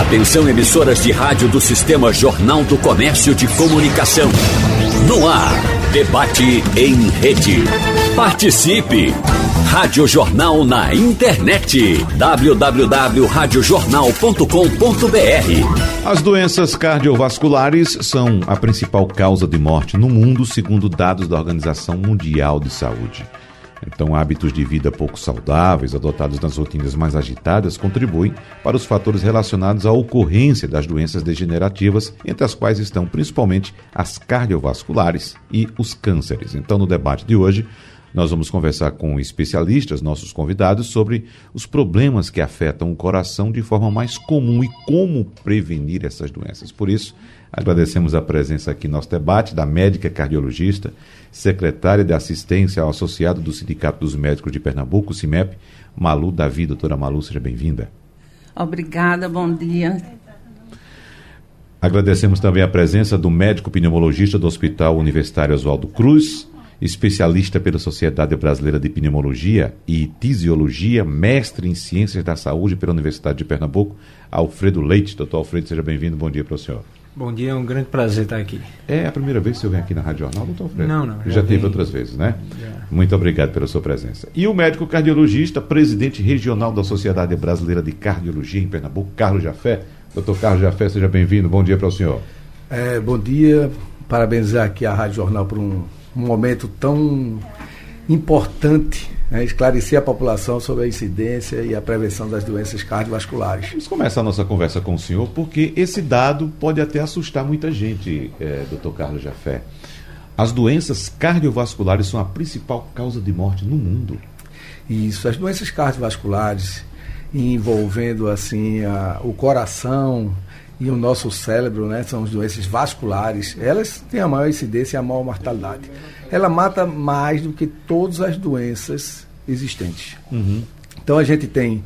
Atenção emissoras de rádio do Sistema Jornal do Comércio de Comunicação. No ar, debate em rede. Participe! Rádio Jornal na internet. www.radiojornal.com.br As doenças cardiovasculares são a principal causa de morte no mundo, segundo dados da Organização Mundial de Saúde. Então, hábitos de vida pouco saudáveis, adotados nas rotinas mais agitadas, contribuem para os fatores relacionados à ocorrência das doenças degenerativas, entre as quais estão principalmente as cardiovasculares e os cânceres. Então, no debate de hoje, nós vamos conversar com especialistas, nossos convidados, sobre os problemas que afetam o coração de forma mais comum e como prevenir essas doenças. Por isso, agradecemos a presença aqui no nosso debate da médica cardiologista, secretária de assistência ao associado do Sindicato dos Médicos de Pernambuco, CIMEP, Malu Davi. Doutora Malu, seja bem-vinda. Obrigada, bom dia. Agradecemos também a presença do médico pneumologista do Hospital Universitário Oswaldo Cruz, especialista pela Sociedade Brasileira de Pneumologia e Tisiologia, mestre em Ciências da Saúde pela Universidade de Pernambuco, Alfredo Leite. Doutor Alfredo, seja bem-vindo. Bom dia para o senhor. Bom dia, é um grande prazer estar aqui. É a primeira vez que o senhor vem aqui na Rádio Jornal, doutor Alfredo? Não, não. Já, já teve outras vezes, né? Já. Muito obrigado pela sua presença. E o médico cardiologista, presidente regional da Sociedade Brasileira de Cardiologia em Pernambuco, Carlos Jafé. Doutor Carlos Jafé, seja bem-vindo. Bom dia para o senhor. É, bom dia. Parabenizar aqui a Rádio Jornal por um um momento tão importante, né, esclarecer a população sobre a incidência e a prevenção das doenças cardiovasculares. Vamos começar a nossa conversa com o senhor, porque esse dado pode até assustar muita gente, é, doutor Carlos Jafé. As doenças cardiovasculares são a principal causa de morte no mundo. Isso, as doenças cardiovasculares envolvendo assim a, o coração, e o nosso cérebro, né, são as doenças vasculares, elas têm a maior incidência e a maior mortalidade. Ela mata mais do que todas as doenças existentes. Uhum. Então a gente tem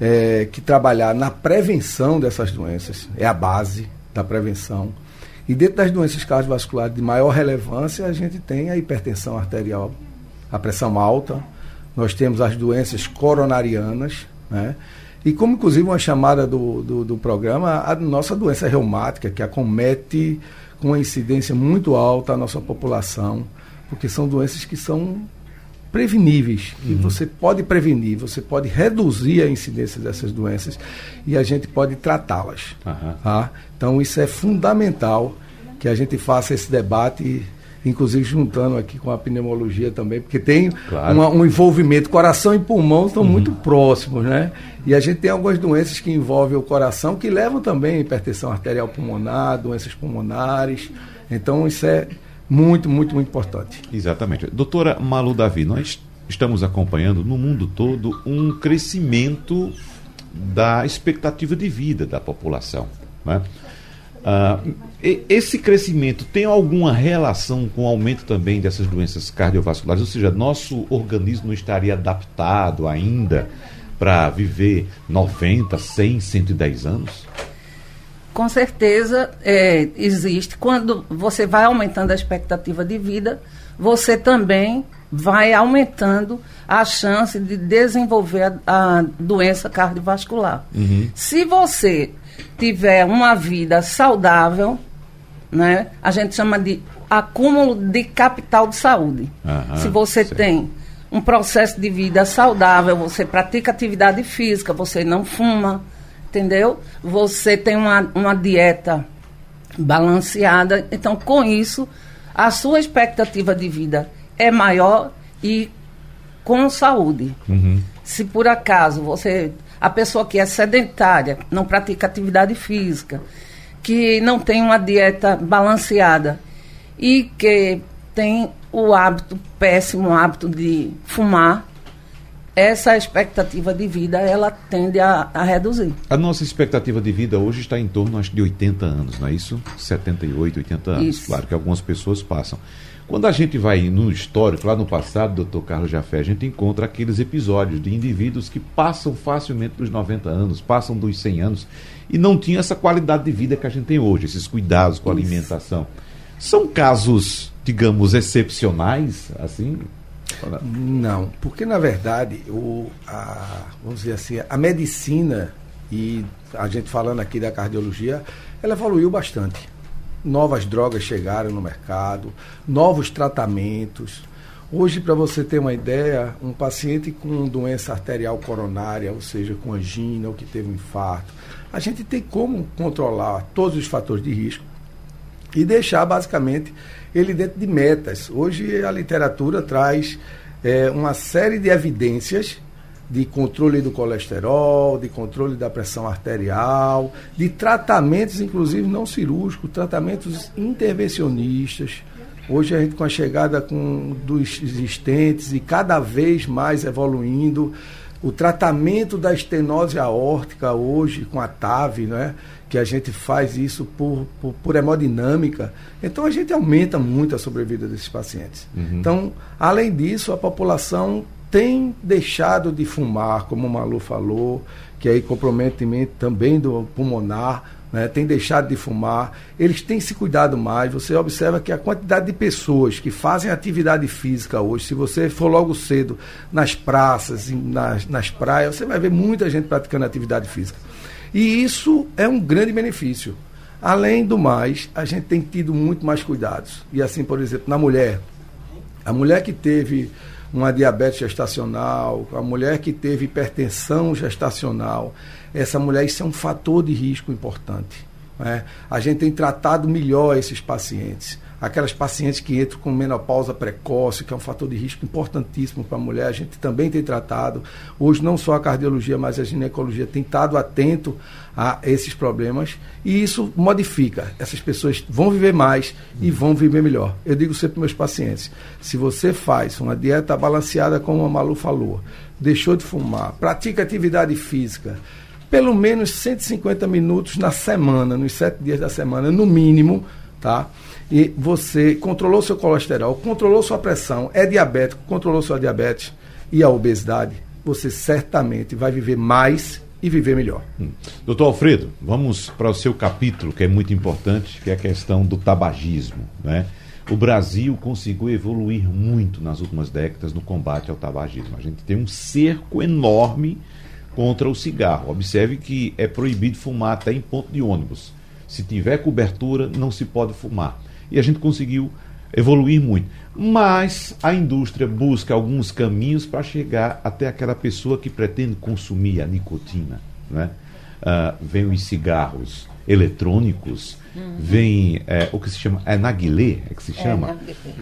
é, que trabalhar na prevenção dessas doenças, é a base da prevenção. E dentro das doenças cardiovasculares de maior relevância, a gente tem a hipertensão arterial, a pressão alta, nós temos as doenças coronarianas, né? E como inclusive uma chamada do, do, do, programa, a nossa doença reumática, que acomete com uma incidência muito alta a nossa população, porque são doenças que são preveníveis, que uhum. você pode prevenir, você pode reduzir a incidência dessas doenças e a gente pode tratá-las. Uhum. Tá? Então isso é fundamental que a gente faça esse debate inclusive juntando aqui com a pneumologia também, porque tem claro. uma, um envolvimento, coração e pulmão estão uhum. muito próximos, né? E a gente tem algumas doenças que envolvem o coração, que levam também a hipertensão arterial pulmonar, doenças pulmonares. Então, isso é muito, muito, muito importante. Exatamente. Doutora Malu Davi, nós estamos acompanhando no mundo todo um crescimento da expectativa de vida da população. Né? Uh, esse crescimento tem alguma relação com o aumento também dessas doenças cardiovasculares? Ou seja, nosso organismo não estaria adaptado ainda para viver 90, 100, 110 anos? Com certeza é, existe. Quando você vai aumentando a expectativa de vida, você também vai aumentando a chance de desenvolver a, a doença cardiovascular. Uhum. Se você tiver uma vida saudável, né, a gente chama de acúmulo de capital de saúde. Aham, Se você tem um processo de vida saudável, você pratica atividade física, você não fuma, entendeu? Você tem uma, uma dieta balanceada. Então, com isso, a sua expectativa de vida é maior e com saúde. Uhum. Se por acaso você a pessoa que é sedentária, não pratica atividade física, que não tem uma dieta balanceada e que tem o hábito, péssimo hábito de fumar, essa expectativa de vida ela tende a, a, reduzir. A nossa expectativa de vida hoje está em torno acho, de 80 anos, não é isso? 78, 80 anos. Isso. Claro que algumas pessoas passam. Quando a gente vai no histórico, lá no passado, doutor Carlos Jafé, a gente encontra aqueles episódios de indivíduos que passam facilmente dos 90 anos, passam dos 100 anos e não tinham essa qualidade de vida que a gente tem hoje, esses cuidados com a alimentação. São casos, digamos, excepcionais, assim? Não, porque na verdade, o, a, vamos dizer assim, a medicina e a gente falando aqui da cardiologia, ela evoluiu bastante. Novas drogas chegaram no mercado, novos tratamentos. Hoje, para você ter uma ideia, um paciente com doença arterial coronária, ou seja, com angina ou que teve um infarto, a gente tem como controlar todos os fatores de risco e deixar basicamente ele dentro de metas. Hoje a literatura traz é, uma série de evidências de controle do colesterol, de controle da pressão arterial, de tratamentos, inclusive não cirúrgicos, tratamentos intervencionistas. Hoje a gente com a chegada com, dos existentes e cada vez mais evoluindo, o tratamento da estenose aórtica hoje com a TAV, né? Que a gente faz isso por, por, por, hemodinâmica, então a gente aumenta muito a sobrevida desses pacientes. Uhum. Então, além disso, a população tem deixado de fumar, como o Malu falou, que aí comprometimento também do pulmonar, né, tem deixado de fumar, eles têm se cuidado mais. Você observa que a quantidade de pessoas que fazem atividade física hoje, se você for logo cedo nas praças, nas, nas praias, você vai ver muita gente praticando atividade física. E isso é um grande benefício. Além do mais, a gente tem tido muito mais cuidados. E assim, por exemplo, na mulher, a mulher que teve uma diabetes gestacional, a mulher que teve hipertensão gestacional, essa mulher, isso é um fator de risco importante. Né? A gente tem tratado melhor esses pacientes. Aquelas pacientes que entram com menopausa precoce, que é um fator de risco importantíssimo para a mulher, a gente também tem tratado. Hoje, não só a cardiologia, mas a ginecologia tem estado atento a esses problemas e isso modifica. Essas pessoas vão viver mais e vão viver melhor. Eu digo sempre para meus pacientes: se você faz uma dieta balanceada, como a Malu falou, deixou de fumar, pratica atividade física, pelo menos 150 minutos na semana, nos sete dias da semana, no mínimo, tá? E você controlou seu colesterol, controlou sua pressão, é diabético, controlou sua diabetes e a obesidade, você certamente vai viver mais e viver melhor. Hum. Doutor Alfredo, vamos para o seu capítulo, que é muito importante, que é a questão do tabagismo. Né? O Brasil conseguiu evoluir muito nas últimas décadas no combate ao tabagismo. A gente tem um cerco enorme contra o cigarro. Observe que é proibido fumar até em ponto de ônibus. Se tiver cobertura, não se pode fumar. E a gente conseguiu evoluir muito. Mas a indústria busca alguns caminhos para chegar até aquela pessoa que pretende consumir a nicotina. Né? Uh, vem os cigarros eletrônicos, uhum. vem é, o que se chama. É naguilé, é que se é, chama?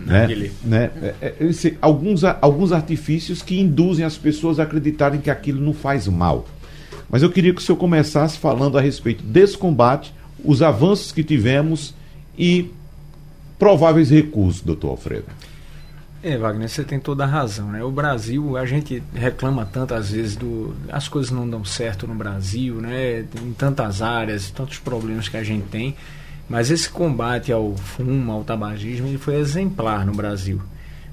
É, né? né? É, é, esse, alguns, alguns artifícios que induzem as pessoas a acreditarem que aquilo não faz mal. Mas eu queria que o senhor começasse falando a respeito desse combate, os avanços que tivemos e prováveis recursos, doutor Alfredo. É, Wagner, você tem toda a razão, né? O Brasil, a gente reclama tantas vezes do as coisas não dão certo no Brasil, né? Em tantas áreas, tantos problemas que a gente tem, mas esse combate ao fumo, ao tabagismo, ele foi exemplar no Brasil.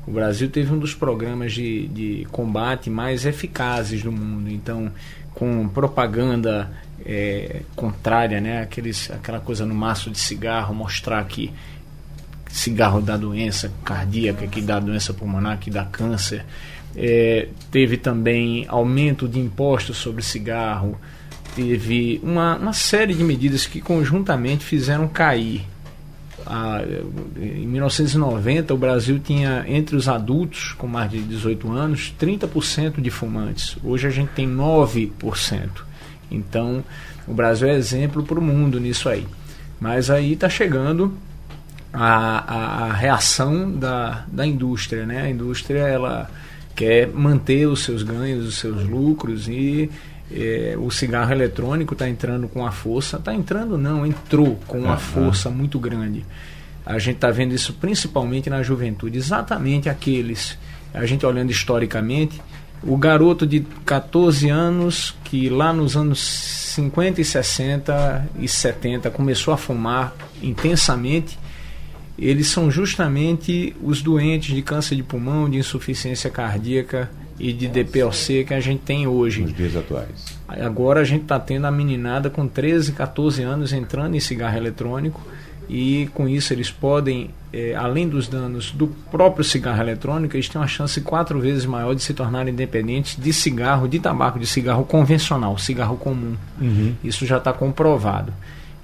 O Brasil teve um dos programas de, de combate mais eficazes do mundo. Então, com propaganda é, contrária, né? Aqueles, aquela coisa no maço de cigarro, mostrar que cigarro dá doença cardíaca, que dá doença pulmonar, que dá câncer. É, teve também aumento de impostos sobre cigarro, teve uma, uma série de medidas que conjuntamente fizeram cair. A, em 1990, o Brasil tinha entre os adultos com mais de 18 anos 30% de fumantes. Hoje a gente tem 9%. Então, o Brasil é exemplo para o mundo nisso aí. Mas aí está chegando a, a, reação da, da indústria. Né? A indústria ela quer manter os seus ganhos, os seus lucros e é, o cigarro eletrônico está entrando com a força. Está entrando, não, entrou com uma força muito grande. A gente está vendo isso principalmente na juventude, exatamente aqueles, a gente olhando historicamente, o garoto de 14 anos que lá nos anos 50 e 60 e 70 começou a fumar intensamente eles são justamente os doentes de câncer de pulmão, de insuficiência cardíaca e de DPOC que a gente tem hoje. Nos dias atuais. Agora a gente está tendo a meninada com 13, 14 anos entrando em cigarro eletrônico e com isso eles podem, é, além dos danos do próprio cigarro eletrônico, eles têm uma chance quatro vezes maior de se tornarem dependentes de cigarro, de tabaco, de cigarro convencional, cigarro comum. Uhum. Isso já está comprovado.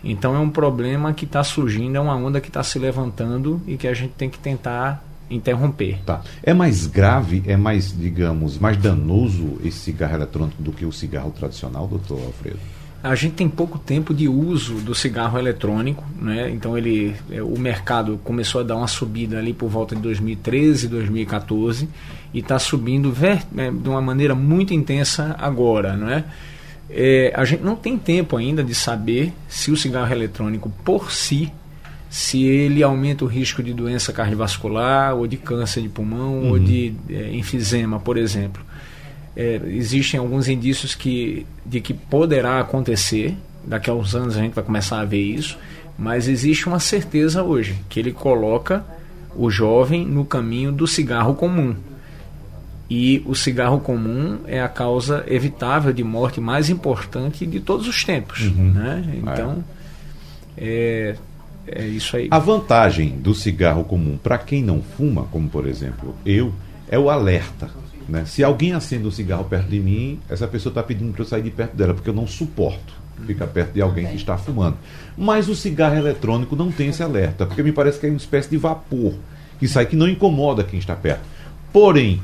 Então é um problema que está surgindo, é uma onda que está se levantando e que a gente tem que tentar interromper. Tá. É mais grave, é mais, digamos, mais danoso esse cigarro eletrônico do que o cigarro tradicional, doutor Alfredo? A gente tem pouco tempo de uso do cigarro eletrônico, né? então ele, é, o mercado começou a dar uma subida ali por volta de 2013, 2014 e está subindo ver, né, de uma maneira muito intensa agora. Não é? É, a gente não tem tempo ainda de saber se o cigarro eletrônico por si, se ele aumenta o risco de doença cardiovascular ou de câncer de pulmão uhum. ou de é, enfisema, por exemplo é, existem alguns indícios que, de que poderá acontecer, daqui a uns anos a gente vai começar a ver isso, mas existe uma certeza hoje, que ele coloca o jovem no caminho do cigarro comum. E o cigarro comum é a causa evitável de morte mais importante de todos os tempos. Uhum. Né? Então, é. É, é isso aí. A vantagem do cigarro comum para quem não fuma, como por exemplo eu, é o alerta. Né? Se alguém acende um cigarro perto de mim, essa pessoa está pedindo para eu sair de perto dela, porque eu não suporto ficar perto de alguém que está fumando. Mas o cigarro eletrônico não tem esse alerta, porque me parece que é uma espécie de vapor que sai que não incomoda quem está perto. Porém,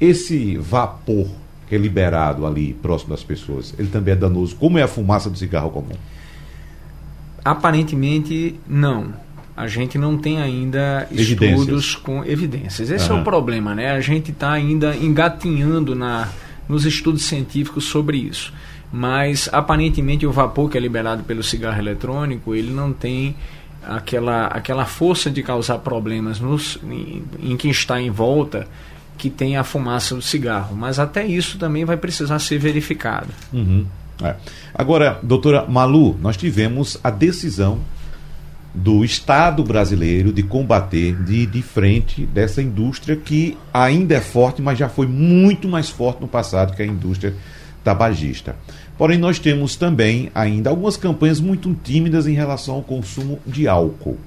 esse vapor que é liberado ali próximo das pessoas, ele também é danoso, como é a fumaça do cigarro comum? Aparentemente, não a gente não tem ainda estudos com evidências. Esse uhum. é o problema, né? A gente está ainda engatinhando na, nos estudos científicos sobre isso. Mas aparentemente o vapor que é liberado pelo cigarro eletrônico, ele não tem aquela, aquela força de causar problemas nos, em, em quem está em volta que tem a fumaça do cigarro. Mas até isso também vai precisar ser verificado. Uhum. É. Agora, doutora Malu, nós tivemos a decisão do Estado brasileiro de combater, de de frente dessa indústria que ainda é forte, mas já foi muito mais forte no passado que a indústria tabagista. Porém, nós temos também ainda algumas campanhas muito tímidas em relação ao consumo de álcool.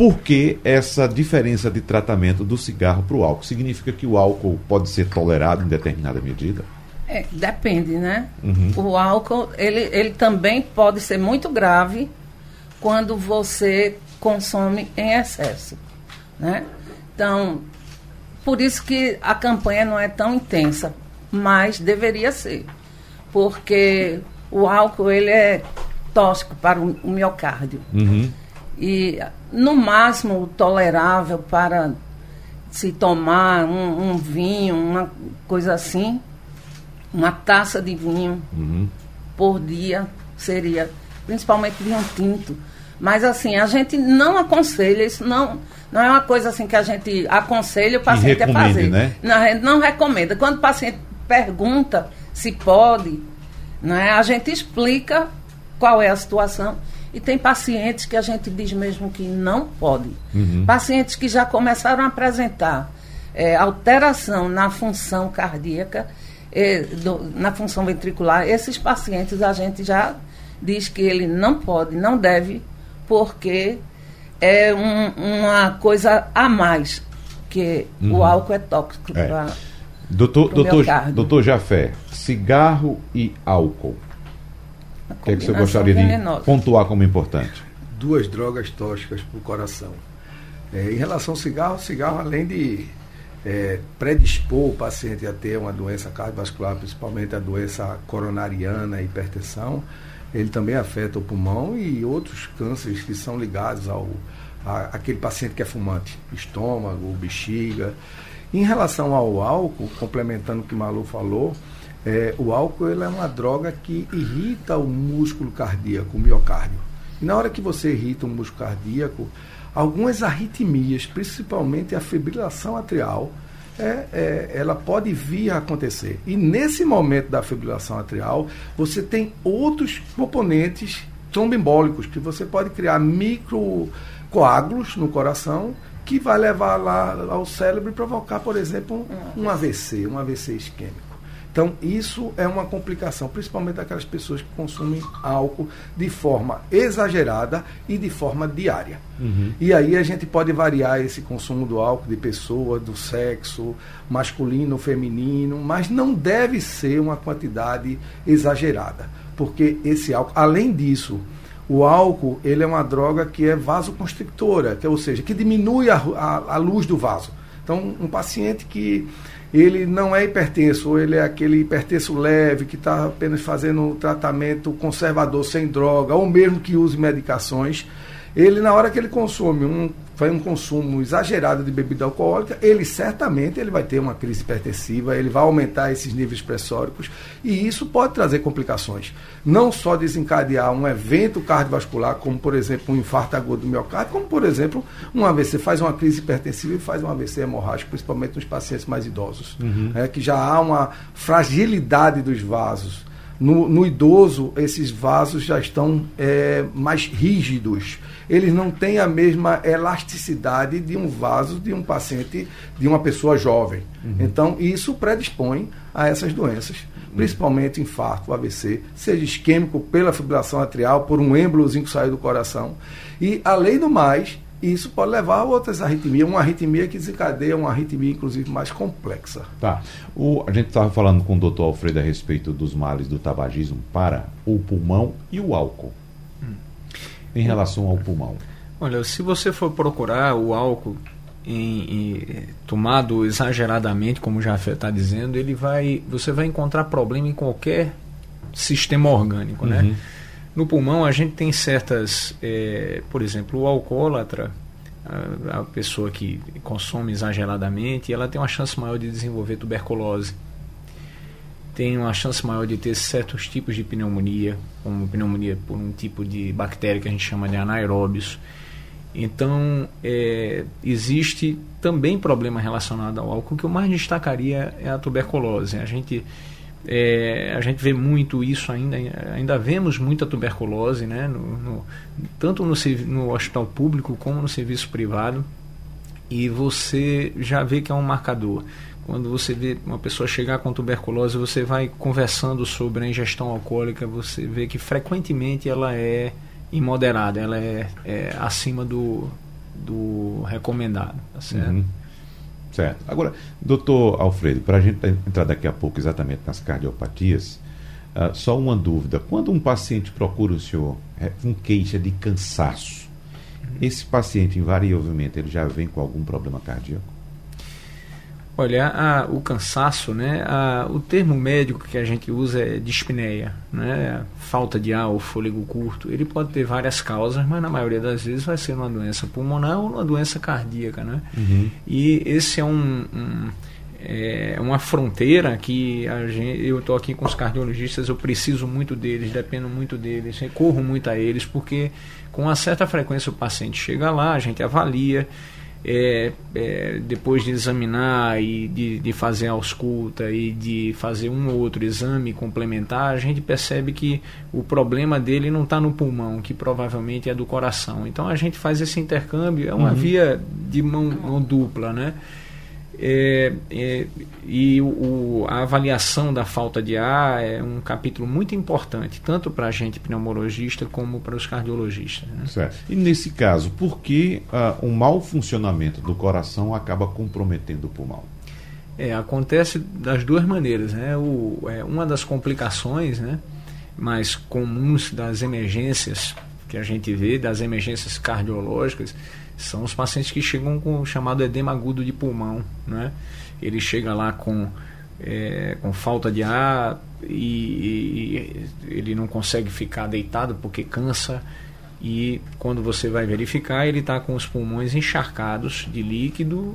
Por que essa diferença de tratamento do cigarro para o álcool? Significa que o álcool pode ser tolerado em determinada medida? É, depende, né? Uhum. O álcool, ele, ele também pode ser muito grave quando você consome em excesso, né? Então, por isso que a campanha não é tão intensa, mas deveria ser, porque o álcool ele é tóxico para o miocárdio uhum. e no máximo tolerável para se tomar um, um, vinho, uma coisa assim, uma taça de vinho uhum. por dia seria, principalmente vinho tinto, mas assim, a gente não aconselha, isso não, não é uma coisa assim que a gente aconselha o paciente a fazer. Né? Não, a gente não recomenda. Quando o paciente pergunta se pode, né, a gente explica qual é a situação. E tem pacientes que a gente diz mesmo que não pode. Uhum. Pacientes que já começaram a apresentar é, alteração na função cardíaca, é, do, na função ventricular, esses pacientes a gente já diz que ele não pode, não deve porque é um, uma coisa a mais, que uhum. o álcool é tóxico é. para Doutor, doutor, doutor Jafé, cigarro e álcool. O que, é que você gostaria venenosa. de pontuar como importante? Duas drogas tóxicas para o coração. É, em relação ao cigarro, o cigarro, além de é, predispor o paciente a ter uma doença cardiovascular, principalmente a doença coronariana, a hipertensão, ele também afeta o pulmão e outros cânceres que são ligados ao a, aquele paciente que é fumante, estômago, bexiga. Em relação ao álcool, complementando o que Malu falou, é, o álcool é uma droga que irrita o músculo cardíaco, o miocárdio. E na hora que você irrita o músculo cardíaco, algumas arritmias, principalmente a fibrilação atrial, é, é, ela pode vir a acontecer. E nesse momento da fibrilação atrial, você tem outros componentes tromboembólicos, que você pode criar microcoágulos no coração, que vai levar lá ao cérebro e provocar, por exemplo, um, um AVC, um AVC isquêmico. Então, isso é uma complicação, principalmente daquelas pessoas que consumem álcool de forma exagerada e de forma diária. Uhum. E aí a gente pode variar esse consumo do álcool de pessoa, do sexo, masculino, feminino, mas não deve ser uma quantidade exagerada, porque esse álcool, além disso, o álcool ele é uma droga que é vasoconstrictora, que, é, ou seja, que diminui a, a, a luz do vaso. Então, um paciente que ele não é hipertenso, ele é aquele hipertenso leve que está apenas fazendo tratamento conservador sem droga, ou mesmo que use medicações, ele na hora que ele consome um faz um consumo exagerado de bebida alcoólica, ele certamente ele vai ter uma crise hipertensiva, ele vai aumentar esses níveis pressóricos e isso pode trazer complicações. Não só desencadear um evento cardiovascular, como por exemplo um infarto agudo do miocárdio, como por exemplo um AVC, faz uma crise hipertensiva e faz um AVC hemorrágico, principalmente nos pacientes mais idosos, uhum. é, que já há uma fragilidade dos vasos. No, no, idoso, esses vasos já estão é, mais rígidos eles não têm a mesma elasticidade de um vaso de um paciente, de uma pessoa jovem. Uhum. Então, isso predispõe a essas doenças, uhum. principalmente infarto, AVC, seja isquêmico pela fibrilação atrial, por um êmbolozinho que saiu do coração. E, além do mais, isso pode levar a outras arritmias, uma arritmia que desencadeia uma arritmia, inclusive, mais complexa. Tá. O, a gente estava falando com o doutor Alfredo a respeito dos males do tabagismo para o pulmão e o álcool em relação ao pulmão? Olha, se você for procurar o álcool em, em, tomado exageradamente, como já está dizendo, ele vai, você vai encontrar problema em qualquer sistema orgânico, né? uhum. né? No pulmão a gente tem certas, é, por exemplo, o alcoólatra, a, a, pessoa que consome exageradamente, ela tem uma chance maior de desenvolver tuberculose tem uma chance maior de ter certos tipos de pneumonia, como pneumonia por um tipo de bactéria que a gente chama de anaeróbios. Então, é, existe também problema relacionado ao álcool. O que eu mais destacaria é a tuberculose. A gente, é, a gente vê muito isso ainda, ainda vemos muita tuberculose, né, no, no, tanto no, no hospital público como no serviço privado, e você já vê que é um marcador. Quando você vê uma pessoa chegar com tuberculose, você vai conversando sobre a ingestão alcoólica, você vê que frequentemente ela é imoderada, ela é, é acima do, do recomendado, tá certo? Uhum. Certo. Agora, doutor Alfredo, para a gente entrar daqui a pouco exatamente nas cardiopatias, uh, só uma dúvida. Quando um paciente procura o senhor é, com queixa de cansaço, esse paciente, invariavelmente, ele já vem com algum problema cardíaco? Olha, a, o cansaço, né? A, o termo médico que a gente usa é dispneia, né? Falta de ar ou fôlego curto. Ele pode ter várias causas, mas na maioria das vezes vai ser uma doença pulmonar ou uma doença cardíaca, né? Uhum. E esse é um, um é uma fronteira que a gente, eu estou aqui com os cardiologistas, eu preciso muito deles, dependo muito deles, recorro muito a eles, porque com uma certa frequência o paciente chega lá, a gente avalia é, é, depois de examinar e de, de fazer a ausculta e de fazer um ou outro exame complementar, a gente percebe que o problema dele não está no pulmão, que provavelmente é do coração. Então a gente faz esse intercâmbio, é uma uhum. via de mão, mão dupla, né? É, é, e o, a avaliação da falta de ar é um capítulo muito importante, tanto para a gente pneumologista como para os cardiologistas. Né? Certo. E nesse caso, por que uh, um mau funcionamento do coração acaba comprometendo o pulmão? É, acontece das duas maneiras. Né? O, é, uma das complicações né, mais comuns das emergências que a gente vê, das emergências cardiológicas, são os pacientes que chegam com o chamado edema agudo de pulmão. Né? Ele chega lá com, é, com falta de ar e, e, ele não consegue ficar deitado porque cansa. E quando você vai verificar, ele está com os pulmões encharcados de líquido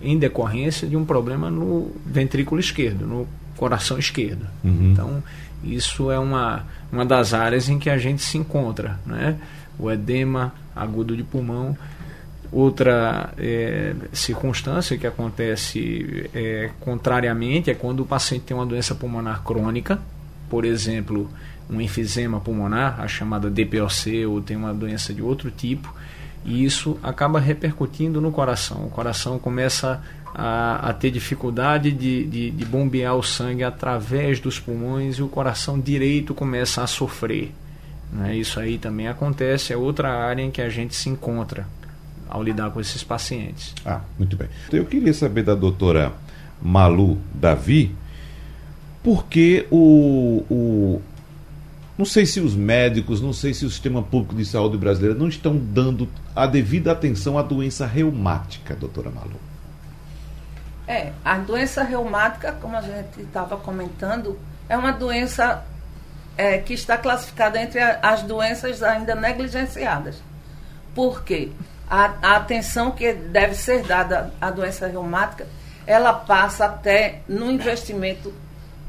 em decorrência de um problema no ventrículo esquerdo, no coração esquerdo. Uhum. Então, isso é uma, uma das áreas em que a gente se encontra. Né? O edema agudo de pulmão Outra é, circunstância que acontece é, contrariamente é quando o paciente tem uma doença pulmonar crônica, por exemplo, um enfisema pulmonar, a chamada DPOC, ou tem uma doença de outro tipo, E isso acaba repercutindo no coração. O coração começa a, a ter dificuldade de, de, de bombear o sangue através dos pulmões e o coração direito começa a sofrer. Né? Isso aí também acontece, é outra área em que a gente se encontra ao lidar com esses pacientes. Ah, muito bem. Então, eu queria saber da doutora Malu Davi, por que o, o. Não sei se os médicos, não sei se o sistema público de saúde brasileiro não estão dando a devida atenção à doença reumática, doutora Malu. É, a doença reumática, como a gente estava comentando, é uma doença é, que está classificada entre as doenças ainda negligenciadas. Por quê? A, a, atenção que deve ser dada à doença reumática, ela passa até no investimento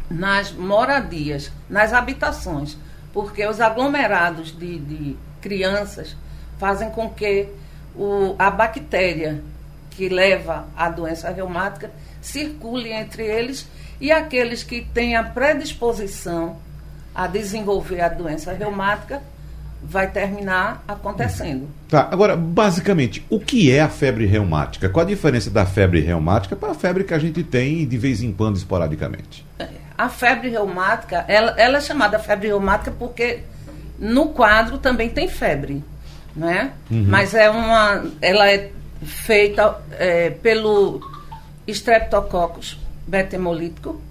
nas moradias, nas habitações, porque os aglomerados de, de crianças fazem com que o, a bactéria que leva à doença reumática circule entre eles e aqueles que têm a predisposição a desenvolver a doença reumática vai terminar acontecendo. Tá, agora, basicamente, o que é a febre reumática? Qual a diferença da febre reumática para a febre que a gente tem de vez em quando, esporadicamente? A febre reumática, ela, ela é chamada febre reumática porque no quadro também tem febre, né? Uhum. Mas é uma, ela é feita é, pelo Streptococcus betemolítico.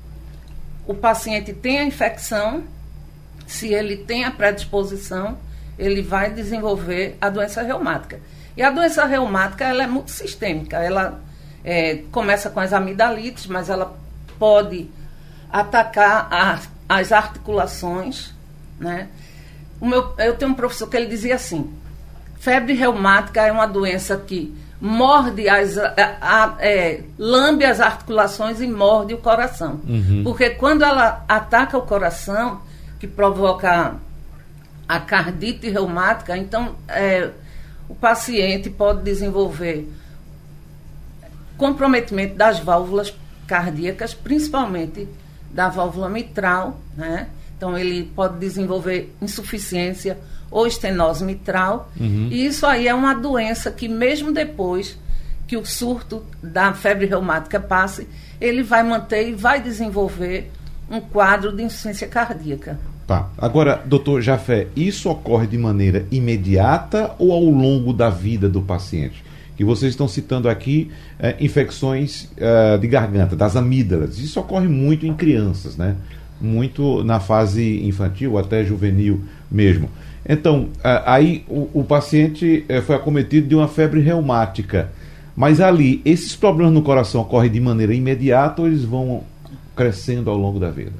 O paciente tem a infecção, se ele tem a predisposição, ele vai desenvolver a doença reumática. E a doença reumática ela é multissistêmica. Ela é, começa com as amidalites, mas ela pode atacar a, as articulações. Né? O meu, eu tenho um professor que ele dizia assim: febre reumática é uma doença que morde as a, a, é, lambe as articulações e morde o coração. Uhum. Porque quando ela ataca o coração, que provoca a cardite reumática, então é, o paciente pode desenvolver comprometimento das válvulas cardíacas, principalmente da válvula mitral, né? Então ele pode desenvolver insuficiência ou estenose mitral. Uhum. E isso aí é uma doença que mesmo depois que o surto da febre reumática passe, ele vai manter e vai desenvolver um quadro de insuficiência cardíaca. Tá. Agora, doutor Jafé, isso ocorre de maneira imediata ou ao longo da vida do paciente? Que vocês estão citando aqui é, infecções é, de garganta, das amígdalas. Isso ocorre muito em crianças, né? Muito na fase infantil, até juvenil mesmo. Então, aí o, o paciente foi acometido de uma febre reumática. Mas ali, esses problemas no coração ocorrem de maneira imediata ou eles vão crescendo ao longo da vida?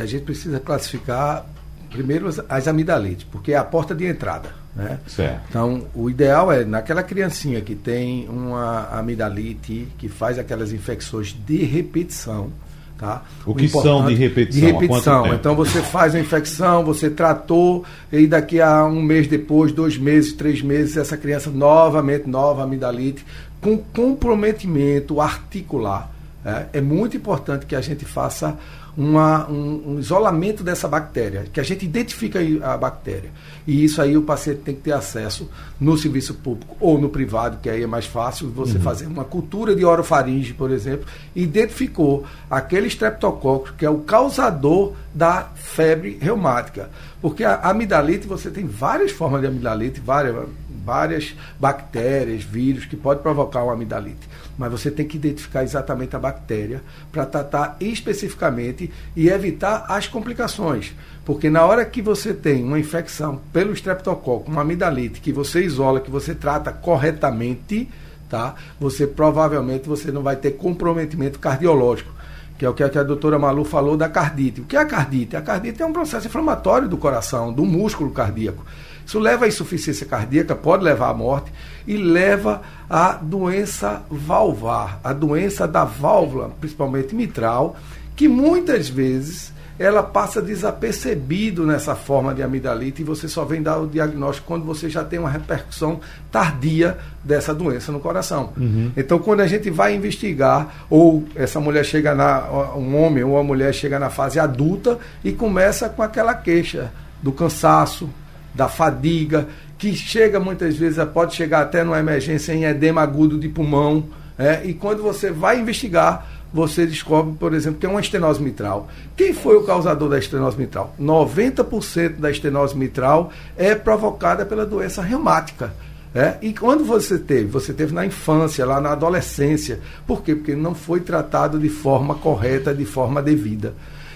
A gente precisa classificar primeiro as, as amidalites, porque é a porta de entrada. Né? Certo. Então, o ideal é naquela criancinha que tem uma amidalite, que faz aquelas infecções de repetição. Tá? O, o que são de repetição? De repetição. Então você faz a infecção, você tratou, e daqui a um mês depois, dois meses, três meses, essa criança novamente, nova amidalite, com comprometimento articular. É, é muito importante que a gente faça uma, um, um, isolamento dessa bactéria, que a gente identifica a bactéria. E isso aí o paciente tem que ter acesso no serviço público ou no privado, que aí é mais fácil você uhum. fazer uma cultura de orofaringe, por exemplo, identificou aquele streptococcus que é o causador da febre reumática. Porque a amidalite, você tem várias formas de amidalite, várias várias bactérias, vírus que pode provocar uma amidalite. Mas você tem que identificar exatamente a bactéria para tratar especificamente e evitar as complicações. Porque na hora que você tem uma infecção pelo streptococcus, uma amidalite, que você isola, que você trata corretamente, tá? Você provavelmente você não vai ter comprometimento cardiológico que é o que a, doutora Malu falou da cardite. O que é a cardite? A cardite é um processo inflamatório do coração, do músculo cardíaco. Isso leva à insuficiência cardíaca, pode levar à morte e leva à doença valvar, a doença da válvula, principalmente mitral, que muitas vezes ela passa desapercebido nessa forma de amidalite e você só vem dar o diagnóstico quando você já tem uma repercussão tardia dessa doença no coração. Uhum. Então, quando a gente vai investigar, ou essa mulher chega na. um homem ou uma mulher chega na fase adulta e começa com aquela queixa do cansaço, da fadiga, que chega muitas vezes, pode chegar até numa emergência em edema agudo de pulmão. É, e quando você vai investigar, você descobre, por exemplo, que é uma estenose mitral. Quem foi o causador da estenose mitral? 90% da estenose mitral é provocada pela doença reumática. É? E quando você teve? Você teve na infância, lá na adolescência. Por quê? Porque não foi tratado de forma correta, de forma devida.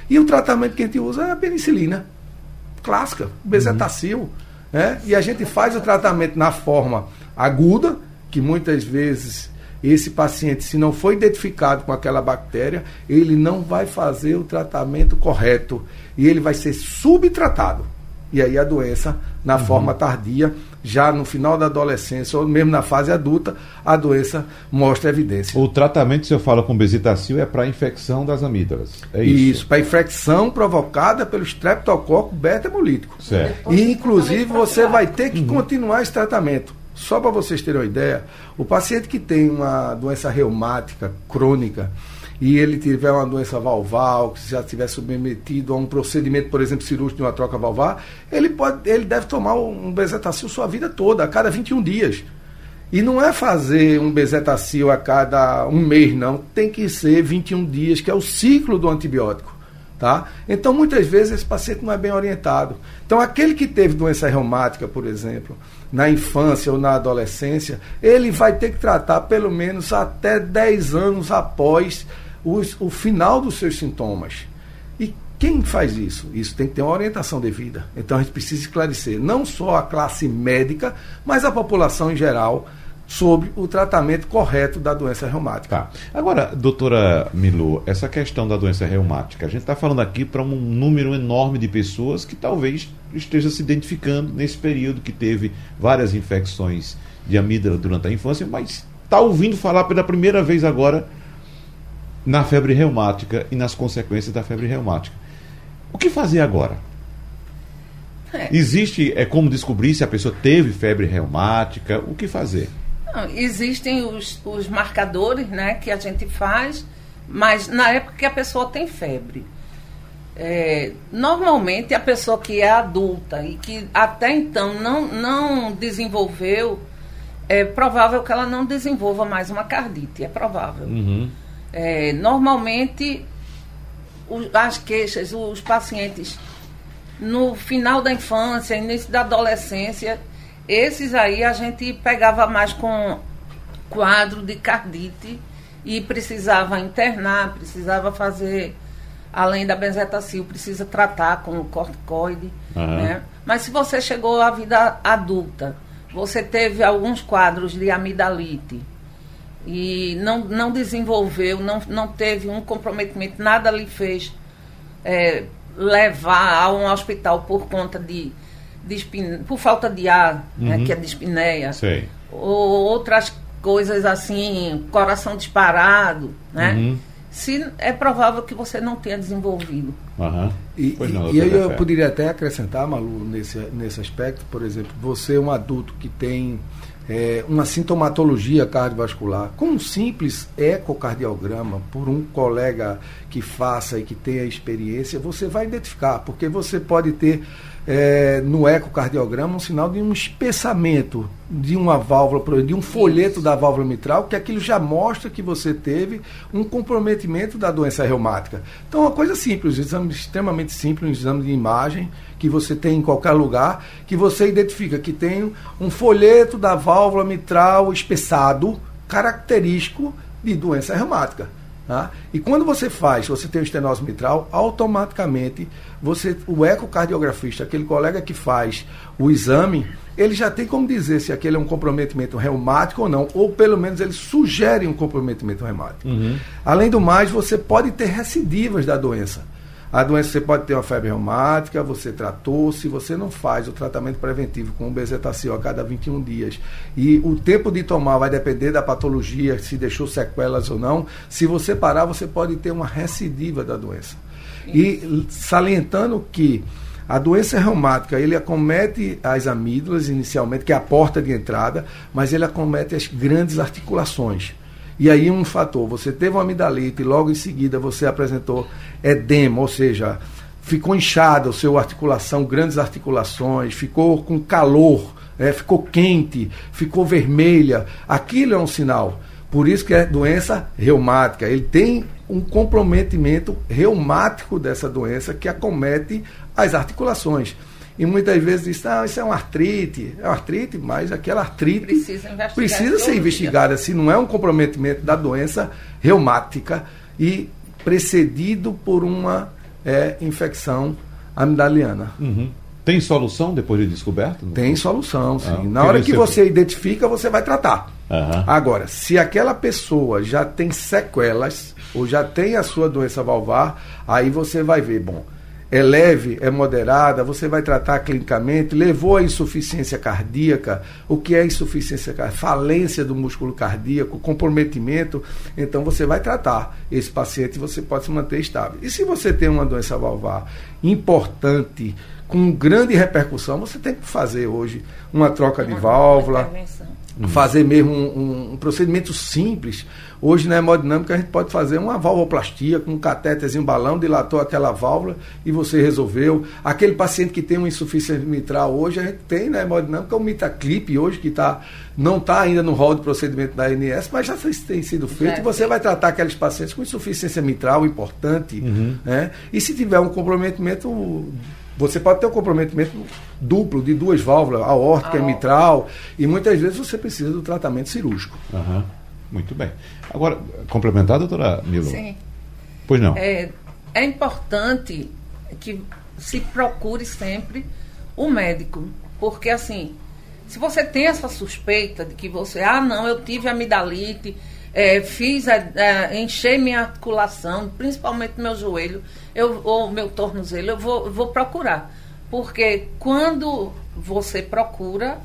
E o tratamento que a gente usa é a penicilina clássica, o bezetacil. Uhum. É? E a gente faz o tratamento na forma aguda, que muitas vezes esse paciente, se não for identificado com aquela bactéria, ele não vai fazer o tratamento correto e ele vai ser subtratado. E aí a doença, na uhum. forma tardia, já no final da adolescência ou mesmo na fase adulta, a doença mostra evidência. O tratamento, se eu falo com bezetacil, é para infecção das amígdalas. É isso, isso para infecção provocada pelo streptococo beta-hemolítico. Certo. E, inclusive, você vai ter que uhum. continuar esse tratamento. Só para vocês terem uma ideia, o paciente que tem uma doença reumática crônica, e ele tiver uma doença valval, que já tiver submetido a um procedimento, por exemplo, cirúrgico de uma troca valvar, ele, pode, ele deve tomar um bezetacil sua vida toda, a cada 21 dias. E não é fazer um bezetacil a cada um mês, não. Tem que ser 21 dias, que é o ciclo do antibiótico. Tá? Então, muitas vezes, esse paciente não é bem orientado. Então, aquele que teve doença reumática, por exemplo, na infância ou na adolescência, ele vai ter que tratar pelo menos até 10 anos após os, o final dos seus sintomas. E quem faz isso? Isso tem que ter uma orientação devida. Então a gente precisa esclarecer não só a classe médica, mas a população em geral sobre o tratamento correto da doença reumática. Tá. Agora, doutora Milu, essa questão da doença reumática, a gente está falando aqui para um número enorme de pessoas que talvez esteja se identificando nesse período que teve várias infecções de amígdala durante a infância, mas está ouvindo falar pela primeira vez agora na febre reumática e nas consequências da febre reumática. O que fazer agora? É. Existe, é como descobrir se a pessoa teve febre reumática, o que fazer? Não, existem os, os marcadores né, que a gente faz, mas na época que a pessoa tem febre. É, normalmente a pessoa que é adulta e que até então não, não desenvolveu, é provável que ela não desenvolva mais uma cardite, é provável. Uhum. É, normalmente, as queixas, os pacientes, no final da infância, início da adolescência, esses aí a gente pegava mais com quadro de cardite e precisava internar, precisava fazer, além da benzetacil, precisa tratar com o corticoide. Uhum. Né? Mas se você chegou à vida adulta, você teve alguns quadros de amidalite, e não, não desenvolveu, não, não teve um comprometimento, nada lhe fez é, levar a um hospital por conta de, de espine, por falta de ar, né, uhum. né, que é dispneia, Sei. ou outras coisas assim, coração disparado, né? Uhum. Se é provável que você não tenha desenvolvido. Uhum. E, não, e aí eu poderia até acrescentar, Malu, nesse, nesse aspecto, por exemplo, você é um adulto que tem é, uma sintomatologia cardiovascular, com um simples ecocardiograma, por um colega que faça e que tenha experiência, você vai identificar, porque você pode ter é, no ecocardiograma um sinal de um espessamento de uma válvula, de um folheto da válvula mitral, que aquilo já mostra que você teve um comprometimento da doença reumática. Então, uma coisa simples, um exame extremamente simples, um exame de imagem que você tem em qualquer lugar, que você identifica que tem um folheto da válvula mitral espessado, característico de doença reumática. Tá? E quando você faz, você tem o estenose mitral, automaticamente você, o ecocardiografista, aquele colega que faz o exame, ele já tem como dizer se aquele é um comprometimento reumático ou não, ou pelo menos ele sugere um comprometimento reumático. Uhum. Além do mais, você pode ter recidivas da doença. A doença você pode ter uma febre reumática, você tratou, se você não faz o tratamento preventivo com o bezetacil a cada 21 dias, e o tempo de tomar vai depender da patologia, se deixou sequelas ou não, se você parar, você pode ter uma recidiva da doença. E salientando que a doença reumática, ele acomete as amígdalas inicialmente, que é a porta de entrada, mas ele acomete as grandes articulações. E aí um fator, você teve uma amidalite e logo em seguida você apresentou edema, ou seja, ficou inchada o seu articulação, grandes articulações, ficou com calor, é, ficou quente, ficou vermelha, aquilo é um sinal. Por isso que é doença reumática. Ele tem um comprometimento reumático dessa doença que acomete as articulações. E muitas vezes diz, ah, isso é uma artrite, é uma artrite, mas aquela artrite precisa, precisa ser investigada se não é um comprometimento da doença reumática e precedido por uma é, infecção amidaliana. Uhum. Tem solução depois de descoberto? Tem solução, sim. Ah, Na hora que você identifica, você vai tratar. Uhum. Agora, se aquela pessoa já tem sequelas ou já tem a sua doença valvar, aí você vai ver, bom, é leve, é moderada, você vai tratar clinicamente, levou a insuficiência cardíaca, o que é insuficiência cardíaca? Falência do músculo cardíaco, comprometimento, então você vai tratar esse paciente e você pode se manter estável. E se você tem uma doença valvar importante, com grande repercussão, você tem que fazer hoje uma troca de válvula, fazer mesmo um, um, procedimento simples. Hoje na hemodinâmica a gente pode fazer uma valvoplastia com um catéterzinho, um balão, dilatou aquela válvula e você resolveu. Aquele paciente que tem uma insuficiência mitral hoje, a gente tem na hemodinâmica o Mitaclip hoje, que tá, não está ainda no rol de procedimento da ANS, mas já tem sido feito. E você vai tratar aqueles pacientes com insuficiência mitral importante. Uhum. Né? E se tiver um comprometimento você pode ter um comprometimento duplo de duas válvulas, aórtica e mitral, e muitas vezes você precisa do tratamento cirúrgico. Uhum. Muito bem. Agora, complementar, doutora Milo? Sim. Pois não. É, é importante que se procure sempre o médico, porque assim, se você tem essa suspeita de que você, ah, não, eu tive amidalite, é, fiz, é, encher minha articulação, principalmente meu joelho, eu, ou meu tornozelo, eu vou, vou procurar. Porque quando você procura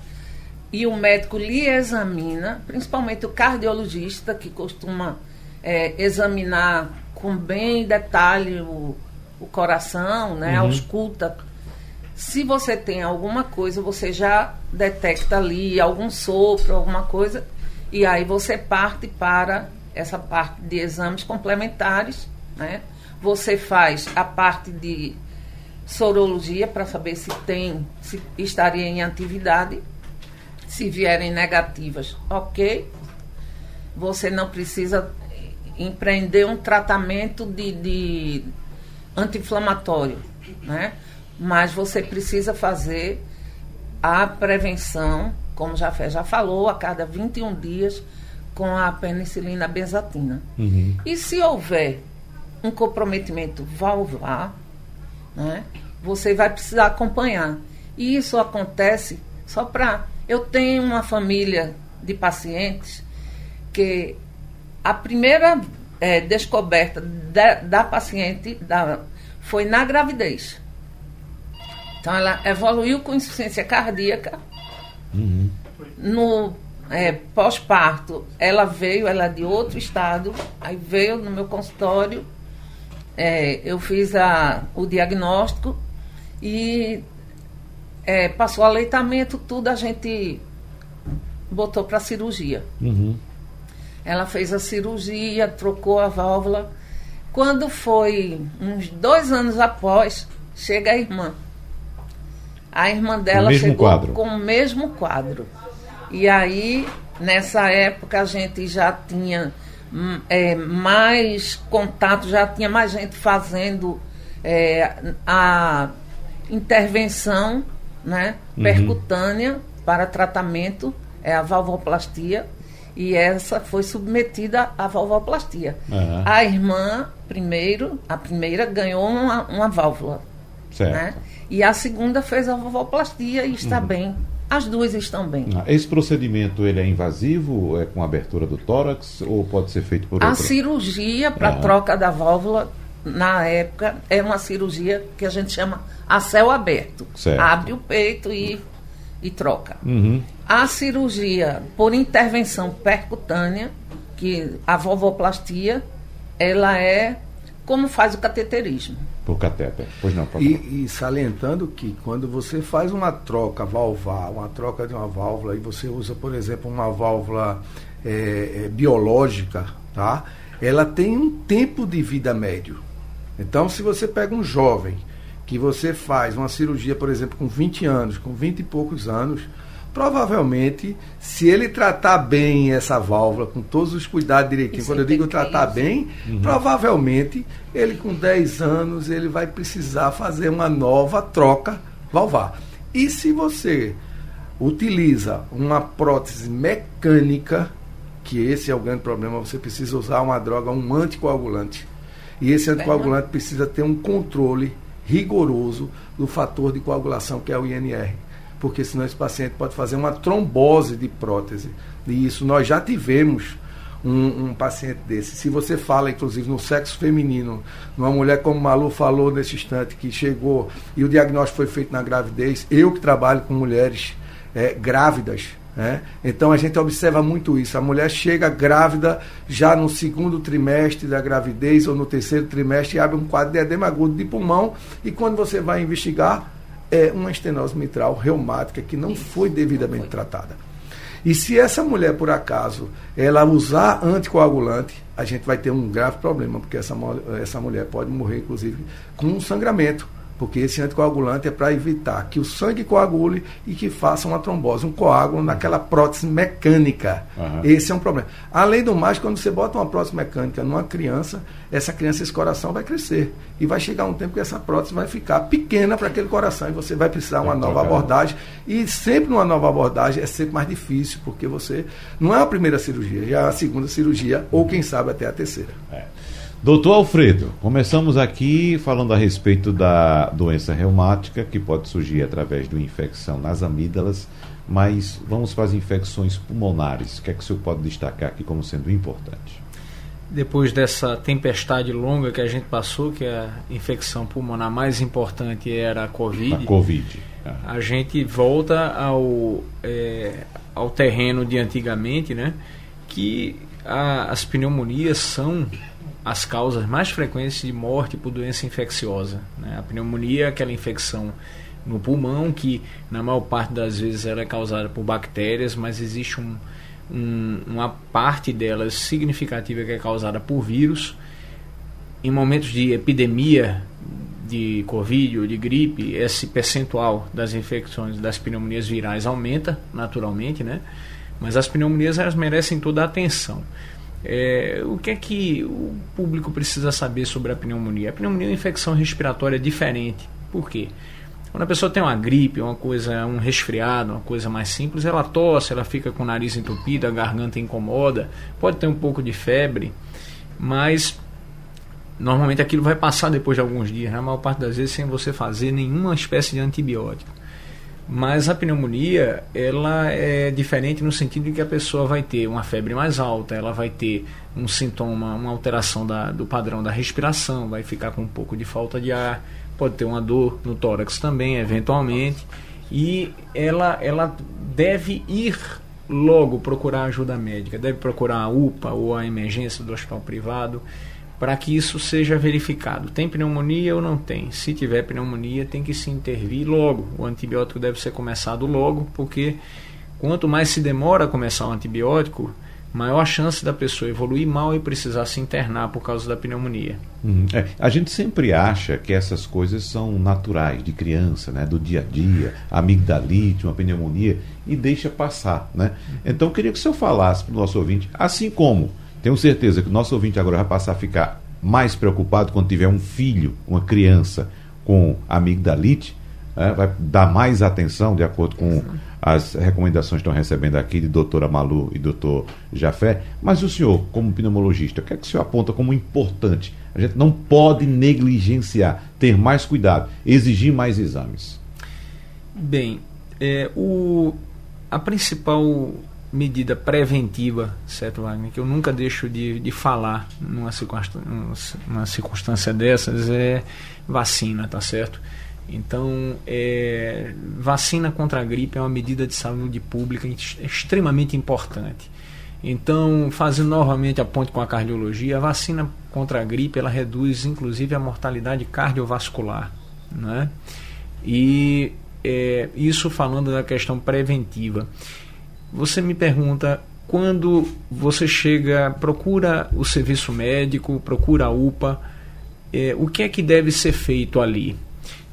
e o médico lhe examina, principalmente o cardiologista, que costuma é, examinar com bem detalhe o, o coração, né, uhum. ausculta. Se você tem alguma coisa, você já detecta ali algum sopro, alguma coisa, e aí você parte para essa parte de exames complementares, né? Você faz a parte de sorologia para saber se tem, se estaria em atividade. Se vierem negativas, ok. Você não precisa empreender um tratamento de, de anti-inflamatório, né? Mas você precisa fazer a prevenção como já, já falou, a cada 21 dias com a penicilina benzatina. Uhum. E se houver um comprometimento valvular, né, você vai precisar acompanhar. E isso acontece só para. Eu tenho uma família de pacientes que a primeira é, descoberta da, da paciente da, foi na gravidez. Então ela evoluiu com insuficiência cardíaca Uhum. No é, pós-parto, ela veio, ela é de outro estado, aí veio no meu consultório, é, eu fiz a, o diagnóstico e é, passou aleitamento, tudo a gente botou para cirurgia. Uhum. Ela fez a cirurgia, trocou a válvula. Quando foi uns dois anos após, chega a irmã. A irmã dela chegou quadro. com o mesmo quadro. E aí, nessa época, a gente já tinha hum, é, mais contato, já tinha mais gente fazendo é, a intervenção né, uhum. percutânea para tratamento, é a valvoplastia, e essa foi submetida à valvoplastia. Uhum. A irmã, primeiro, a primeira ganhou uma, uma válvula. Certo. Né? E a segunda fez a valvoplastia e está uhum. bem. As duas estão bem. Ah, esse procedimento ele é invasivo, é com abertura do tórax ou pode ser feito por A outra? cirurgia para ah. troca da válvula na época é uma cirurgia que a gente chama a céu aberto. Certo. Abre o peito e, e troca. Uhum. A cirurgia por intervenção percutânea, que a valvoplastia, ela é como faz o cateterismo. Por catéter. Pois não, e, e, salientando que quando você faz uma troca valvar, uma troca de uma válvula, e você usa, por exemplo, uma válvula é, é, biológica, tá? ela tem um tempo de vida médio. Então, se você pega um jovem que você faz uma cirurgia, por exemplo, com 20 anos, com 20 e poucos anos, provavelmente, se ele tratar bem essa válvula, com todos os cuidados direitinho, quando eu digo tratar bem, uhum. provavelmente ele com 10 anos ele vai precisar fazer uma nova troca valvar. E se você utiliza uma prótese mecânica, que esse é o grande problema, você precisa usar uma droga, um anticoagulante. E esse anticoagulante precisa ter um controle rigoroso do fator de coagulação, que é o INR porque senão esse paciente pode fazer uma trombose de prótese. E isso nós já tivemos um, um, paciente desse. Se você fala, inclusive, no sexo feminino, numa mulher como Malu falou nesse instante, que chegou e o diagnóstico foi feito na gravidez, eu que trabalho com mulheres é, grávidas, né? Então a gente observa muito isso. A mulher chega grávida já no segundo trimestre da gravidez ou no terceiro trimestre e abre um quadro de edema agudo de pulmão e quando você vai investigar, é uma estenose mitral reumática que não foi devidamente tratada. E se essa mulher, por acaso, ela usar anticoagulante, a gente vai ter um grave problema, porque essa, essa mulher pode morrer, inclusive, com um sangramento porque esse anticoagulante é para evitar que o sangue coagule e que faça uma trombose, um coágulo naquela prótese mecânica. Uhum. Esse é um problema. Além do mais, quando você bota uma prótese mecânica numa criança, essa criança, esse coração vai crescer. E vai chegar um tempo que essa prótese vai ficar pequena para aquele coração e você vai precisar uma nova abordagem. E sempre numa nova abordagem é sempre mais difícil, porque você não é a primeira cirurgia, já é a segunda cirurgia, ou quem sabe até a terceira. É. Doutor Alfredo, começamos aqui falando a respeito da doença reumática, que pode surgir através de uma infecção nas amígdalas, mas vamos para as infecções pulmonares. O que é que o senhor pode destacar aqui como sendo importante? Depois dessa tempestade longa que a gente passou, que a infecção pulmonar mais importante era a Covid, a, COVID. Ah. a gente volta ao, é, ao terreno de antigamente, né? que a, as pneumonias são as causas mais frequentes de morte por doença infecciosa. Né? A pneumonia é aquela infecção no pulmão que, na maior parte das vezes, ela é causada por bactérias, mas existe um, um, uma parte delas significativa que é causada por vírus. Em momentos de epidemia de Covid ou de gripe, esse percentual das infecções das pneumonias virais aumenta naturalmente, né? Mas as pneumonias elas merecem toda a atenção. É, o que é que o público precisa saber sobre a pneumonia? A pneumonia é uma infecção respiratória diferente. Por quê? Quando a pessoa tem uma gripe, uma coisa, um resfriado, uma coisa mais simples, ela tosse, ela fica com o nariz entupido, a garganta incomoda, pode ter um pouco de febre, mas normalmente aquilo vai passar depois de alguns dias, na maior parte das vezes sem você fazer nenhuma espécie de antibiótico. Mas a pneumonia, ela é diferente no sentido de que a pessoa vai ter uma febre mais alta, ela vai ter um sintoma, uma alteração da, do padrão da respiração, vai ficar com um pouco de falta de ar, pode ter uma dor no tórax também, eventualmente, e ela, ela deve ir logo procurar ajuda médica, deve procurar a UPA ou a emergência do hospital privado para que isso seja verificado. Tem pneumonia ou não tem? Se tiver pneumonia, tem que se intervir logo. O antibiótico deve ser começado logo, porque quanto mais se demora a começar o antibiótico, maior a chance da pessoa evoluir mal e precisar se internar por causa da pneumonia. Uhum. É, a gente sempre acha que essas coisas são naturais, de criança, né, do dia a dia, amigdalite, uma pneumonia, e deixa passar. Né? Então, eu queria que o senhor falasse para o nosso ouvinte, assim como tenho certeza que o nosso ouvinte agora vai passar a ficar mais preocupado quando tiver um filho, uma criança com amigdalite, né? vai dar mais atenção, de acordo com as recomendações que estão recebendo aqui de doutora Malu e doutor Jafé. Mas o senhor, como pneumologista, o que é que o senhor aponta como importante? A gente não pode negligenciar, ter mais cuidado, exigir mais exames. Bem, é, o, a principal medida preventiva, certo, Wagner? Que eu nunca deixo de, de falar numa circunstância, numa circunstância dessas é vacina, tá certo? Então, é, vacina contra a gripe é uma medida de saúde pública extremamente importante. Então, fazendo novamente a ponte com a cardiologia, a vacina contra a gripe ela reduz inclusive a mortalidade cardiovascular, né? E é, isso falando da questão preventiva. Você me pergunta quando você chega, procura o serviço médico, procura a UPA, é, o que é que deve ser feito ali?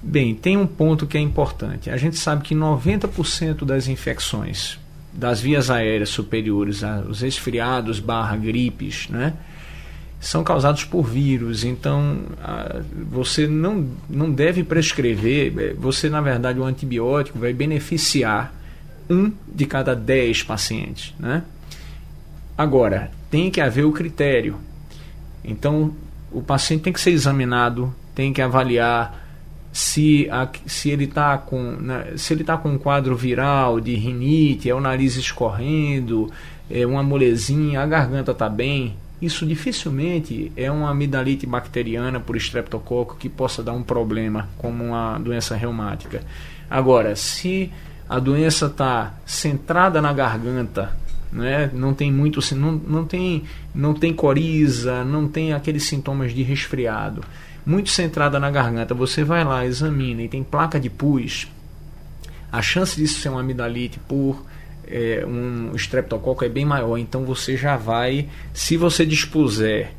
Bem, tem um ponto que é importante. A gente sabe que 90% das infecções das vias aéreas superiores, os resfriados barra gripes, né? São causados por vírus, então você não, não deve prescrever, é, você na verdade o antibiótico vai beneficiar um de cada dez pacientes. Né? Agora, tem que haver o critério. Então, o paciente tem que ser examinado, tem que avaliar se, a, se ele está com, né, se ele tá com um quadro viral de rinite, é o nariz escorrendo, é uma molezinha, a garganta está bem. Isso dificilmente é uma amidalite bacteriana por estreptococo que possa dar um problema, como uma doença reumática. Agora, se a doença está centrada na garganta, né? não tem muito, não, não, tem, não tem coriza, não tem aqueles sintomas de resfriado muito centrada na garganta, você vai lá, examina e tem placa de pus, a chance disso ser uma amidalite por é, um estreptococo é bem maior. Então você já vai, se você dispuser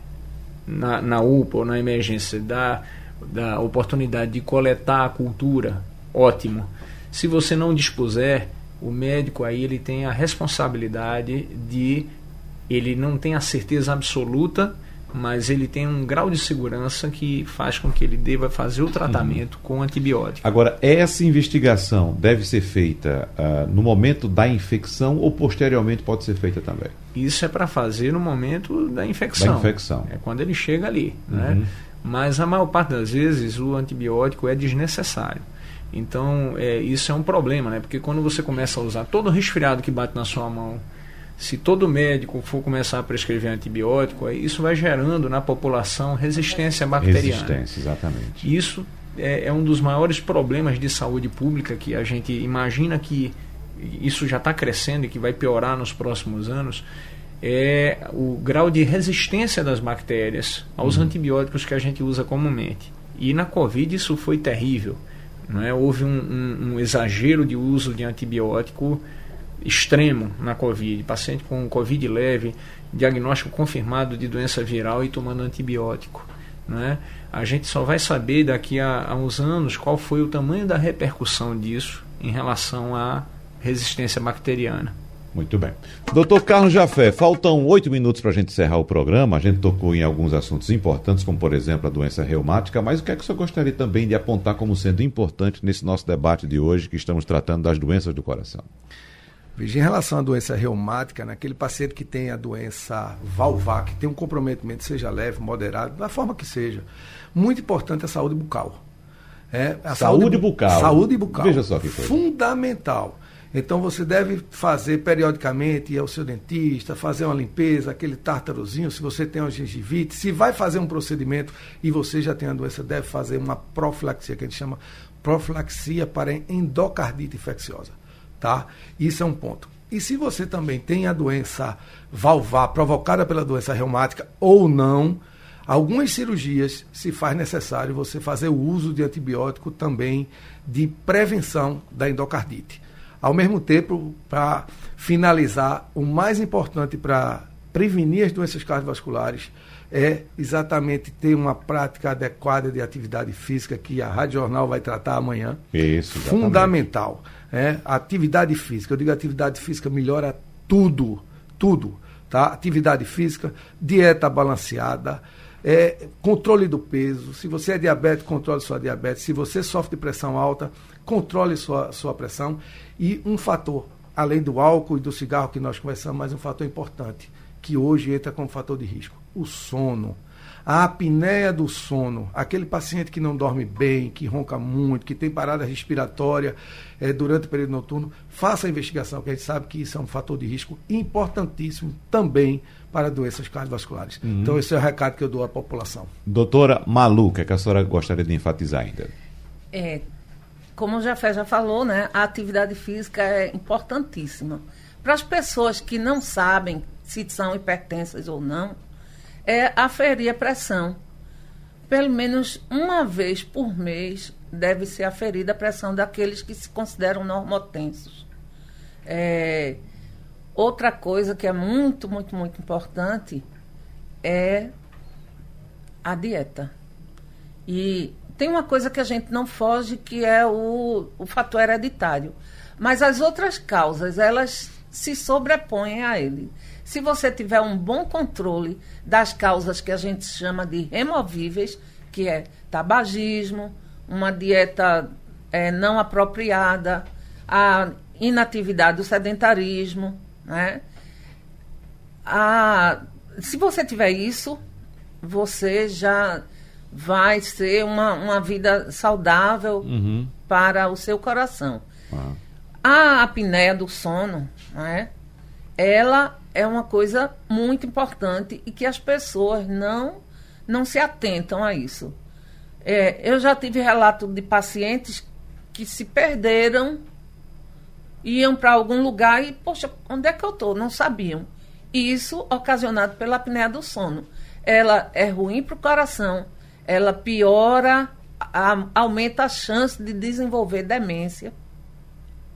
na, na UPA ou na emergência da, da oportunidade de coletar a cultura, ótimo. Se você não dispuser, o médico aí ele tem a responsabilidade de ele não tem a certeza absoluta mas ele tem um grau de segurança que faz com que ele deva fazer o tratamento uhum. com antibiótico. Agora, essa investigação deve ser feita uh, no momento da infecção ou posteriormente pode ser feita também? Isso é para fazer no momento da infecção. Da infecção. É quando ele chega ali. Né? Uhum. Né? Mas a maior parte das vezes o antibiótico é desnecessário. Então, é, isso é um problema, né? Porque quando você começa a usar todo resfriado que bate na sua mão, se todo médico for começar a prescrever antibiótico, isso vai gerando na população resistência bacteriana. Resistência, exatamente. Isso é, é um dos maiores problemas de saúde pública que a gente imagina que isso já está crescendo e que vai piorar nos próximos anos, é o grau de resistência das bactérias aos uhum. antibióticos que a gente usa comumente. E na Covid isso foi terrível. É? Houve um, um, um exagero de uso de antibiótico extremo na Covid, paciente com Covid leve, diagnóstico confirmado de doença viral e tomando antibiótico. Né? A gente só vai saber daqui a, a uns anos qual foi o tamanho da repercussão disso em relação à resistência bacteriana. Muito bem. Doutor Carlos Jafé, faltam oito minutos para a gente encerrar o programa. A gente tocou em alguns assuntos importantes, como por exemplo a doença reumática, mas o que é que o senhor gostaria também de apontar como sendo importante nesse nosso debate de hoje, que estamos tratando das doenças do coração? Veja, em relação à doença reumática, naquele paciente que tem a doença valvar, que tem um comprometimento, seja leve, moderado, da forma que seja, muito importante a saúde bucal. É, a saúde, saúde bucal. Saúde bucal. Veja só que coisa. Fundamental. Então você deve fazer periodicamente ir ao seu dentista, fazer uma limpeza, aquele tártarozinho, se você tem uma gengivite, se vai fazer um procedimento e você já tem a doença, deve fazer uma profilaxia, que a gente chama profilaxia para endocardite infecciosa tá? Isso é um ponto. E se você também tem a doença valvar provocada pela doença reumática ou não, algumas cirurgias se faz necessário você fazer o uso de antibiótico também de prevenção da endocardite. Ao mesmo tempo, para finalizar, o mais importante para prevenir as doenças cardiovasculares é exatamente ter uma prática adequada de atividade física que a Rádio Jornal vai tratar amanhã. Isso, exatamente. Fundamental. É, atividade física. Eu digo atividade física melhora tudo, tudo. Tá? Atividade física, dieta balanceada, é, controle do peso. Se você é diabético, controle sua diabetes. Se você sofre de pressão alta, controle sua, sua pressão. E um fator, além do álcool e do cigarro que nós conversamos, mas um fator importante, que hoje entra como fator de risco: o sono a apneia do sono, aquele paciente que não dorme bem, que ronca muito, que tem parada respiratória é, durante o período noturno, faça a investigação, que a gente sabe que isso é um fator de risco importantíssimo também para doenças cardiovasculares. Uhum. Então, esse é o recado que eu dou à população. Doutora Malu, o que, é que a senhora gostaria de enfatizar ainda? É, como o Jafé já falou, né, a atividade física é importantíssima. Para as pessoas que não sabem se são hipertensas ou não, é aferir a pressão. Pelo menos uma vez por mês deve ser aferida a pressão daqueles que se consideram normotensos. É, outra coisa que é muito, muito, muito importante é a dieta. E tem uma coisa que a gente não foge, que é o, o fator hereditário. Mas as outras causas, elas se sobrepõem a ele. Se você tiver um bom controle das causas que a gente chama de removíveis, que é tabagismo, uma dieta é, não apropriada, a inatividade, o sedentarismo, né? A, se você tiver isso, você já vai ser uma, uma vida saudável uhum. para o seu coração. Ah. A apneia do sono, né, ela é uma coisa muito importante e que as pessoas não, não se atentam a isso. É, eu já tive relato de pacientes que se perderam, iam para algum lugar e, poxa, onde é que eu estou? Não sabiam. E isso ocasionado pela apneia do sono. Ela é ruim para o coração, ela piora, a, aumenta a chance de desenvolver demência.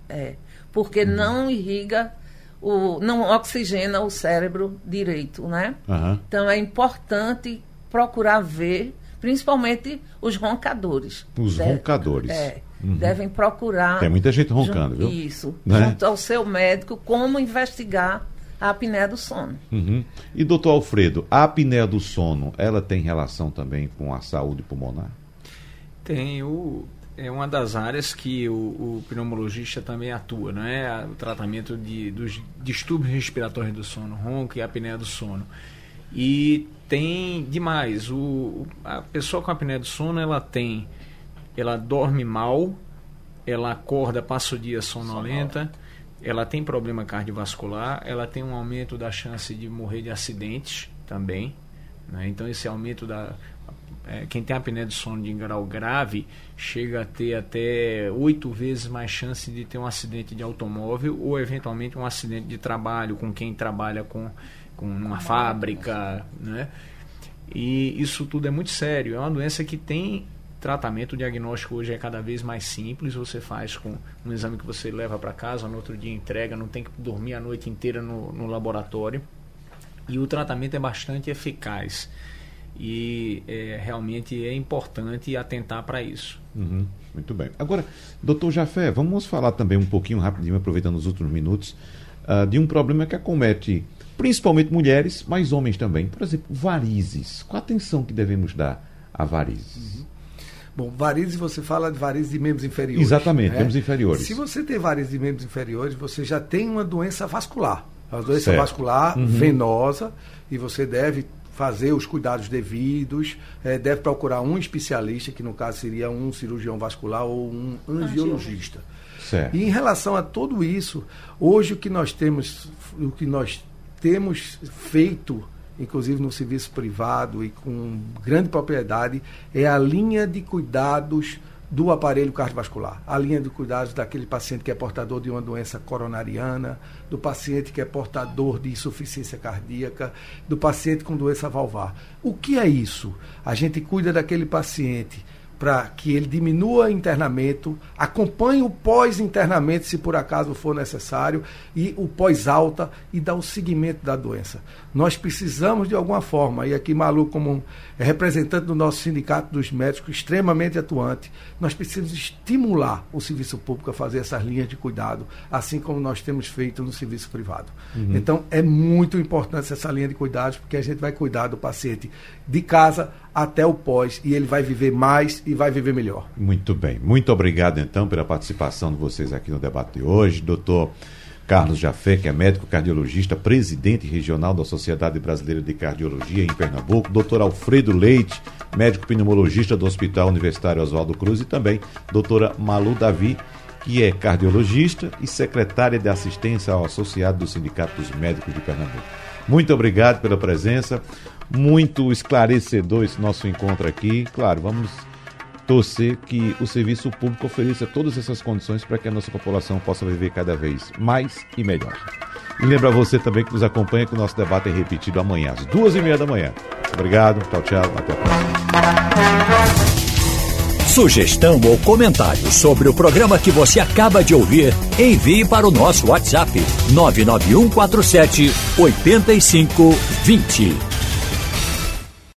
É, porque uhum. não irriga, o, não oxigena o cérebro direito, né? Uhum. Então é importante procurar ver, principalmente os roncadores. Os roncadores. É, uhum. Devem procurar. Tem muita gente roncando, viu? Isso. Né? Junto ao seu médico, como investigar a apneia do sono. Uhum. E doutor Alfredo, a apneia do sono, ela tem relação também com a saúde pulmonar? Tem. O, é uma das áreas que o, o pneumologista também atua, né? O tratamento de, dos distúrbios respiratórios do sono, ronco e apneia do sono. E tem demais. O, a pessoa com apneia do sono, ela tem, ela dorme mal, ela acorda, passa o dia sonolenta. Ela tem problema cardiovascular, ela tem um aumento da chance de morrer de acidentes também. Né? Então, esse aumento da. É, quem tem apneia do sono de grau grave chega a ter até oito vezes mais chance de ter um acidente de automóvel ou, eventualmente, um acidente de trabalho com quem trabalha com, com uma fábrica. Né? E isso tudo é muito sério. É uma doença que tem tratamento, o diagnóstico hoje é cada vez mais simples. Você faz com um exame que você leva para casa, no outro dia entrega, não tem que dormir a noite inteira no, no laboratório. E o tratamento é bastante eficaz. E é, realmente é importante atentar para isso. Uhum, muito bem. Agora, doutor Jafé, vamos falar também um pouquinho rapidinho, aproveitando os últimos minutos, uh, de um problema que acomete principalmente mulheres, mas homens também. Por exemplo, varizes. Qual a atenção que devemos dar a varizes? Uhum. Bom, varizes você fala de varizes de membros inferiores. Exatamente, né? membros inferiores. Se você tem varizes de membros inferiores, você já tem uma doença vascular. A doença certo. vascular uhum. venosa e você deve fazer os cuidados devidos, é, deve procurar um especialista, que no caso seria um cirurgião vascular ou um angiologista. Certo. E em relação a tudo isso, hoje o que nós temos, o que nós temos feito inclusive no serviço privado e com grande propriedade, é a linha de cuidados do aparelho cardiovascular, a linha de cuidados daquele paciente que é portador de uma doença coronariana, do paciente que é portador de insuficiência cardíaca, do paciente com doença valvar. O que é isso? A gente cuida daquele paciente para que ele diminua o internamento, acompanhe o pós-internamento, se por acaso for necessário, e o pós-alta e dá o seguimento da doença. Nós precisamos, de alguma forma, e aqui Malu, como representante do nosso sindicato dos médicos, extremamente atuante, nós precisamos estimular o serviço público a fazer essas linhas de cuidado, assim como nós temos feito no serviço privado. Uhum. Então, é muito importante essa linha de cuidados, porque a gente vai cuidar do paciente de casa até o pós e ele vai viver mais e vai viver melhor. Muito bem. Muito obrigado, então, pela participação de vocês aqui no debate de hoje. Doutor Carlos Jafé, que é médico cardiologista, presidente regional da Sociedade Brasileira de Cardiologia em Pernambuco. Doutor Alfredo Leite, médico pneumologista do Hospital Universitário Oswaldo Cruz. E também doutora Malu Davi, que é cardiologista e secretária de assistência ao associado do Sindicato dos Médicos de Pernambuco. Muito obrigado pela presença muito esclarecedor esse nosso encontro aqui. Claro, vamos torcer que o serviço público ofereça todas essas condições para que a nossa população possa viver cada vez mais e melhor. E lembra você também que nos acompanha que o nosso debate é repetido amanhã, às duas e meia da manhã. Obrigado, tchau, tchau, até a próxima. Sugestão ou comentário sobre o programa que você acaba de ouvir, envie para o nosso WhatsApp 99147 8520.